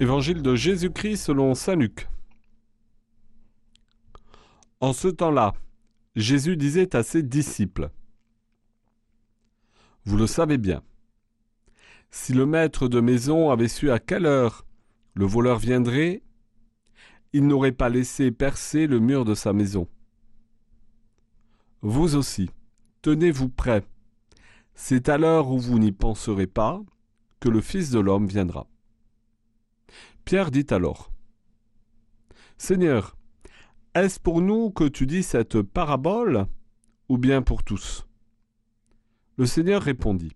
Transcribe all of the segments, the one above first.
Évangile de Jésus-Christ selon Saint Luc. En ce temps-là, Jésus disait à ses disciples, Vous le savez bien, si le maître de maison avait su à quelle heure le voleur viendrait, il n'aurait pas laissé percer le mur de sa maison. Vous aussi, tenez-vous prêts. C'est à l'heure où vous n'y penserez pas que le Fils de l'homme viendra. Pierre dit alors Seigneur, est-ce pour nous que tu dis cette parabole ou bien pour tous? Le Seigneur répondit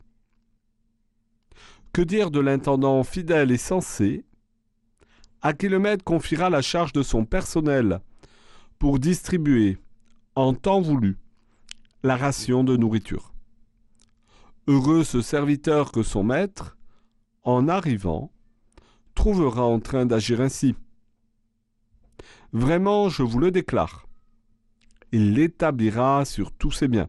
Que dire de l'intendant fidèle et sensé à qui le maître confiera la charge de son personnel pour distribuer, en temps voulu, la ration de nourriture? Heureux ce serviteur que son maître, en arrivant, en train d'agir ainsi. Vraiment, je vous le déclare, il l'établira sur tous ses biens.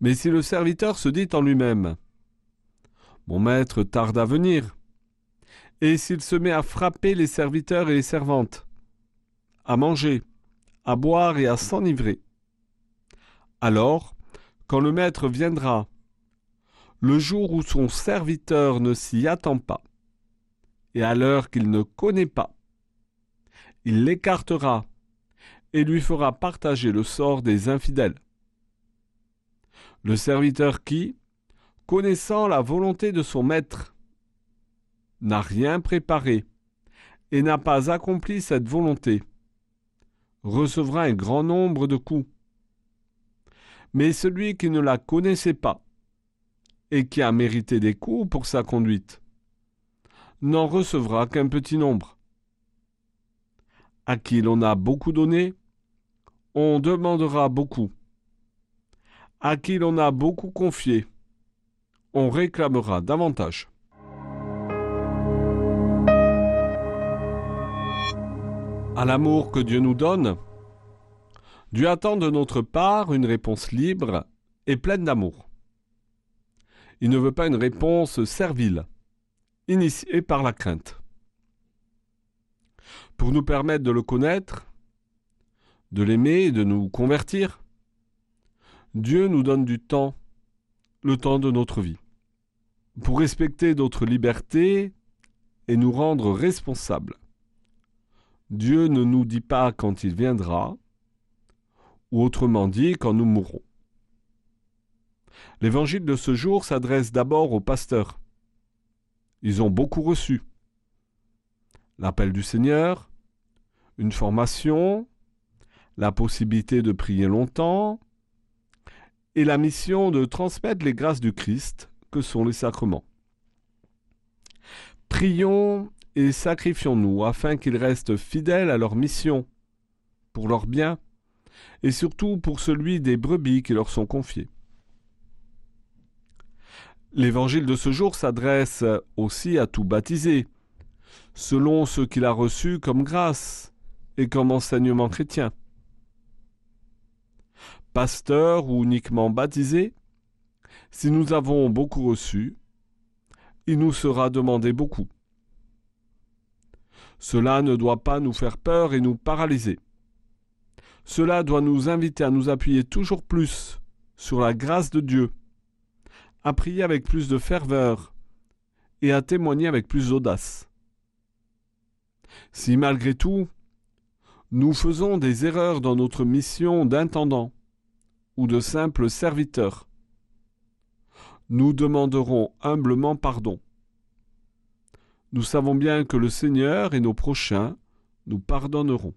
Mais si le serviteur se dit en lui-même, Mon maître tarde à venir, et s'il se met à frapper les serviteurs et les servantes, à manger, à boire et à s'enivrer, alors, quand le maître viendra le jour où son serviteur ne s'y attend pas, et à l'heure qu'il ne connaît pas. Il l'écartera et lui fera partager le sort des infidèles. Le serviteur qui, connaissant la volonté de son maître, n'a rien préparé et n'a pas accompli cette volonté, recevra un grand nombre de coups. Mais celui qui ne la connaissait pas et qui a mérité des coups pour sa conduite, n'en recevra qu'un petit nombre. À qui l'on a beaucoup donné, on demandera beaucoup. À qui l'on a beaucoup confié, on réclamera davantage. À l'amour que Dieu nous donne, Dieu attend de notre part une réponse libre et pleine d'amour. Il ne veut pas une réponse servile, initiée par la crainte. Pour nous permettre de le connaître, de l'aimer et de nous convertir, Dieu nous donne du temps, le temps de notre vie, pour respecter notre liberté et nous rendre responsables. Dieu ne nous dit pas quand il viendra, ou autrement dit quand nous mourrons. L'évangile de ce jour s'adresse d'abord aux pasteurs. Ils ont beaucoup reçu. L'appel du Seigneur, une formation, la possibilité de prier longtemps, et la mission de transmettre les grâces du Christ que sont les sacrements. Prions et sacrifions-nous afin qu'ils restent fidèles à leur mission, pour leur bien, et surtout pour celui des brebis qui leur sont confiées. L'évangile de ce jour s'adresse aussi à tout baptisé, selon ce qu'il a reçu comme grâce et comme enseignement chrétien. Pasteur ou uniquement baptisé, si nous avons beaucoup reçu, il nous sera demandé beaucoup. Cela ne doit pas nous faire peur et nous paralyser. Cela doit nous inviter à nous appuyer toujours plus sur la grâce de Dieu à prier avec plus de ferveur et à témoigner avec plus d'audace. Si malgré tout, nous faisons des erreurs dans notre mission d'intendant ou de simple serviteur, nous demanderons humblement pardon. Nous savons bien que le Seigneur et nos prochains nous pardonneront.